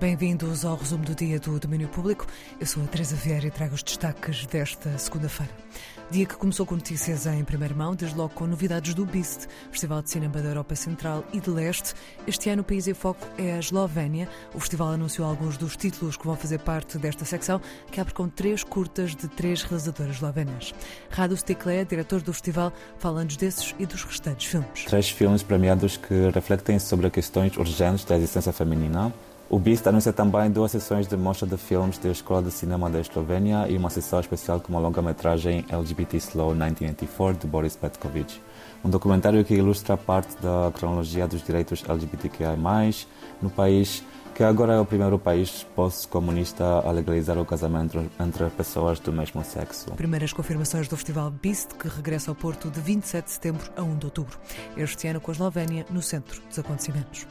Bem-vindos ao resumo do dia do Domínio Público. Eu sou a Teresa Vieira e trago os destaques desta segunda-feira. Dia que começou com notícias em primeira mão, desde logo com novidades do BIST, Festival de Cinema da Europa Central e de Leste. Este ano o país em foco é a Eslovénia. O festival anunciou alguns dos títulos que vão fazer parte desta secção, que abre com três curtas de três realizadoras eslovenas. Rado Stikle, diretor do festival, fala-nos desses e dos restantes filmes. Três filmes premiados que refletem sobre questões urgentes da existência feminina o BIST anuncia também duas sessões de mostra de filmes da Escola de Cinema da Eslovénia e uma sessão especial com uma longa-metragem LGBT Slow 1984 de Boris Petkovic. Um documentário que ilustra parte da cronologia dos direitos LGBTQI+, no país, que agora é o primeiro país pós-comunista a legalizar o casamento entre pessoas do mesmo sexo. Primeiras confirmações do Festival BIST, que regressa ao Porto de 27 de setembro a 1 de outubro. Este ano com a Eslovénia no centro dos acontecimentos.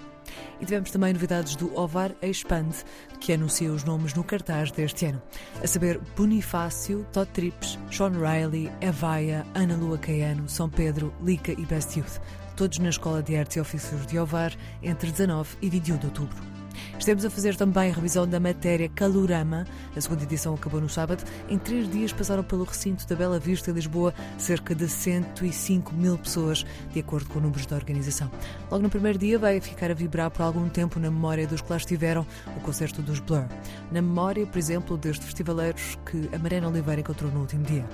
E tivemos também novidades do Ovar Expand, que anuncia os nomes no cartaz deste ano. A saber, Bonifácio, Todd Trips, Sean Riley, Evaia, Ana Lua Caiano, São Pedro, Lica e Best Youth. Todos na Escola de Artes e Ofícios de Ovar, entre 19 e 21 de outubro. Estamos a fazer também a revisão da matéria Calorama. A segunda edição acabou no sábado. Em três dias passaram pelo recinto da Bela Vista, em Lisboa, cerca de 105 mil pessoas, de acordo com números da organização. Logo no primeiro dia vai ficar a vibrar por algum tempo na memória dos que lá estiveram o concerto dos Blur. Na memória, por exemplo, destes festivaleiros que a Mariana Oliveira encontrou no último dia.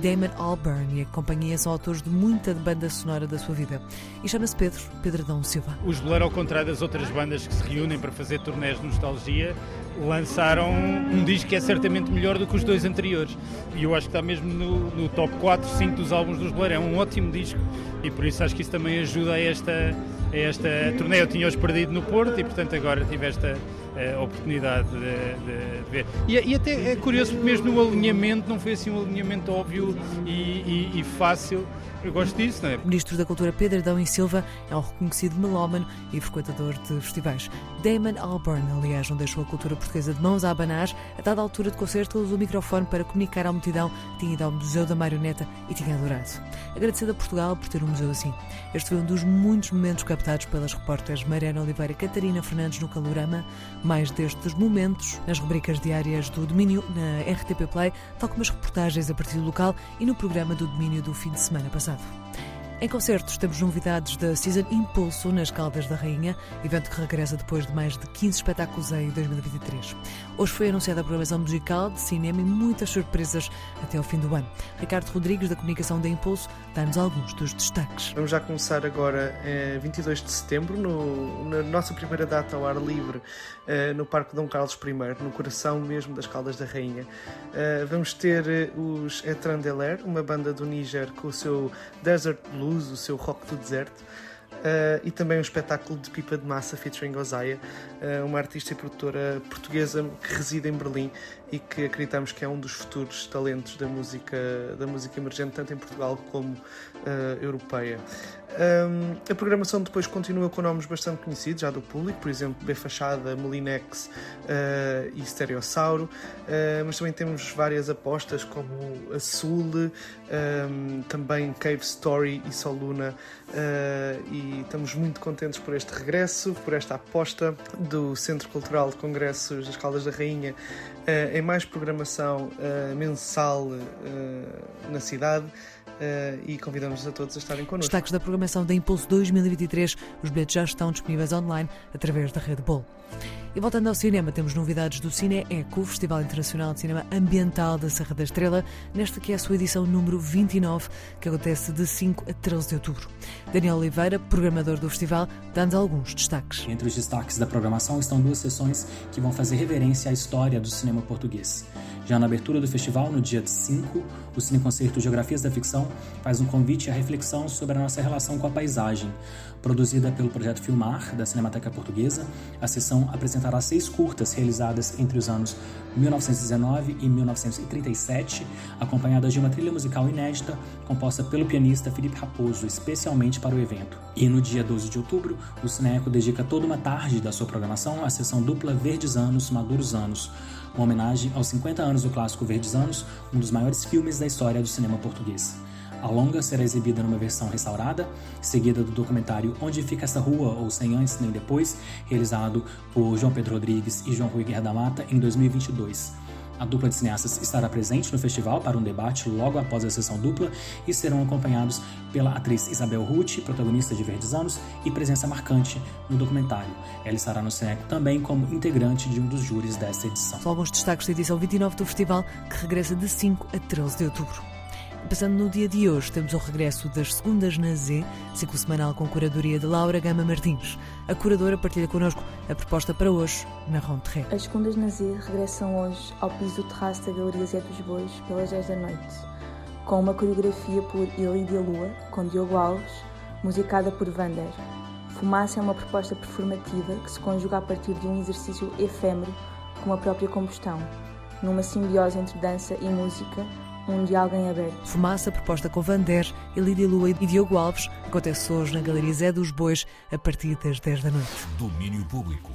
Damon Albarn e a companhia são autores de muita banda sonora da sua vida. E chama-se Pedro, Pedro Adão Silva. Os Blur, ao contrário das outras bandas que se reúnem para fazer turnés de nostalgia, lançaram um disco que é certamente melhor do que os dois anteriores. E eu acho que está mesmo no, no top 4, 5 dos álbuns dos Blur. É um ótimo disco e por isso acho que isso também ajuda a esta, a esta turnê. Eu tinha-os perdido no Porto e, portanto, agora tive esta uh, oportunidade de, de, ver. E, e, até é curioso porque mesmo no alinhamento não foi assim um alinhamento óbvio e, e, e fácil. Eu gosto disso, não é? O Ministro da Cultura Pedro Adão e Silva é um reconhecido melómano e frequentador de festivais. Damon Albarn, aliás, não deixou a cultura portuguesa de mãos a abanar. A dada altura de concerto, usou o microfone para comunicar à multidão que tinha ido ao Museu da Marioneta e tinha adorado. Agradecido a Portugal por ter um museu assim. Este foi um dos muitos momentos captados pelas repórteres Mariana Oliveira e Catarina Fernandes no Calorama. Mais destes momentos nas rubricas diárias do Domínio na RTP Play, tal como as reportagens a partir do local e no programa do Domínio do fim de semana passado. Em concertos temos novidades da Season Impulso nas Caldas da Rainha, evento que regressa depois de mais de 15 espetáculos em 2023. Hoje foi anunciada a programação musical, de cinema e muitas surpresas até ao fim do ano. Ricardo Rodrigues, da Comunicação da Impulso, dá-nos alguns dos destaques. Vamos já começar agora, eh, 22 de setembro, no, na nossa primeira data ao ar livre, eh, no Parque Dom Carlos I, no coração mesmo das Caldas da Rainha. Eh, vamos ter eh, os Etran Deler, uma banda do Níger com o seu Desert Blues blues, o seu rock do deserto. Uh, e também um espetáculo de pipa de massa featuring Osaia, uh, uma artista e produtora portuguesa que reside em Berlim e que acreditamos que é um dos futuros talentos da música, da música emergente, tanto em Portugal como uh, europeia. Um, a programação depois continua com nomes bastante conhecidos, já do público, por exemplo, B Fachada, Molinex uh, e Stereossauro, uh, mas também temos várias apostas como a Sul, um, também Cave Story e Soluna, uh, e estamos muito contentes por este regresso, por esta aposta do Centro Cultural de Congressos das Caldas da Rainha em mais programação mensal na cidade. Uh, e convidamos a todos a estarem connosco. Destaques da programação da Impulso 2023. Os bilhetes já estão disponíveis online através da Rede Bol. E voltando ao cinema, temos novidades do Cine Eco, Festival Internacional de Cinema Ambiental da Serra da Estrela, nesta que é a sua edição número 29, que acontece de 5 a 13 de outubro. Daniel Oliveira, programador do festival, dá-nos alguns destaques. Entre os destaques da programação estão duas sessões que vão fazer reverência à história do cinema português. Já na abertura do festival, no dia 5, o Cineconcerto Geografias da Ficção faz um convite à reflexão sobre a nossa relação com a paisagem. Produzida pelo projeto Filmar, da Cinemateca Portuguesa, a sessão apresentará seis curtas realizadas entre os anos 1919 e 1937, acompanhadas de uma trilha musical inédita composta pelo pianista Felipe Raposo, especialmente para o evento. E no dia 12 de outubro, o Cineco dedica toda uma tarde da sua programação à sessão dupla Verdes Anos, Maduros Anos, uma homenagem aos 50 anos do clássico Verdes Anos, um dos maiores filmes da história do cinema português. A longa será exibida numa versão restaurada, seguida do documentário Onde Fica Essa Rua, ou Sem Antes Nem Depois, realizado por João Pedro Rodrigues e João Rui Guerra da Mata em 2022. A dupla de cineastas estará presente no festival para um debate logo após a sessão dupla e serão acompanhados pela atriz Isabel Ruth, protagonista de Verdes Anos, e presença marcante no documentário. Ela estará no Cineco também como integrante de um dos júris desta edição. Alguns destaques da edição 29 do festival, que regressa de 5 a 13 de outubro. Passando no dia de hoje, temos o regresso das Segundas na Z, ciclo semanal com curadoria de Laura Gama Martins. A curadora partilha connosco a proposta para hoje, na Ronterré. As Segundas na Z regressam hoje ao piso do terraço da Galeria Zé dos Bois pelas 10 da noite, com uma coreografia por Ilídia Lua, com Diogo Alves, musicada por Vander. Fumaça é uma proposta performativa que se conjuga a partir de um exercício efêmero como a própria combustão, numa simbiose entre dança e música um diálogo em aberto. Fumaça, proposta com Vander, Elídia Lua e Diogo Alves, acontece hoje na Galeria Zé dos Bois, a partir das 10 da noite. Domínio Público.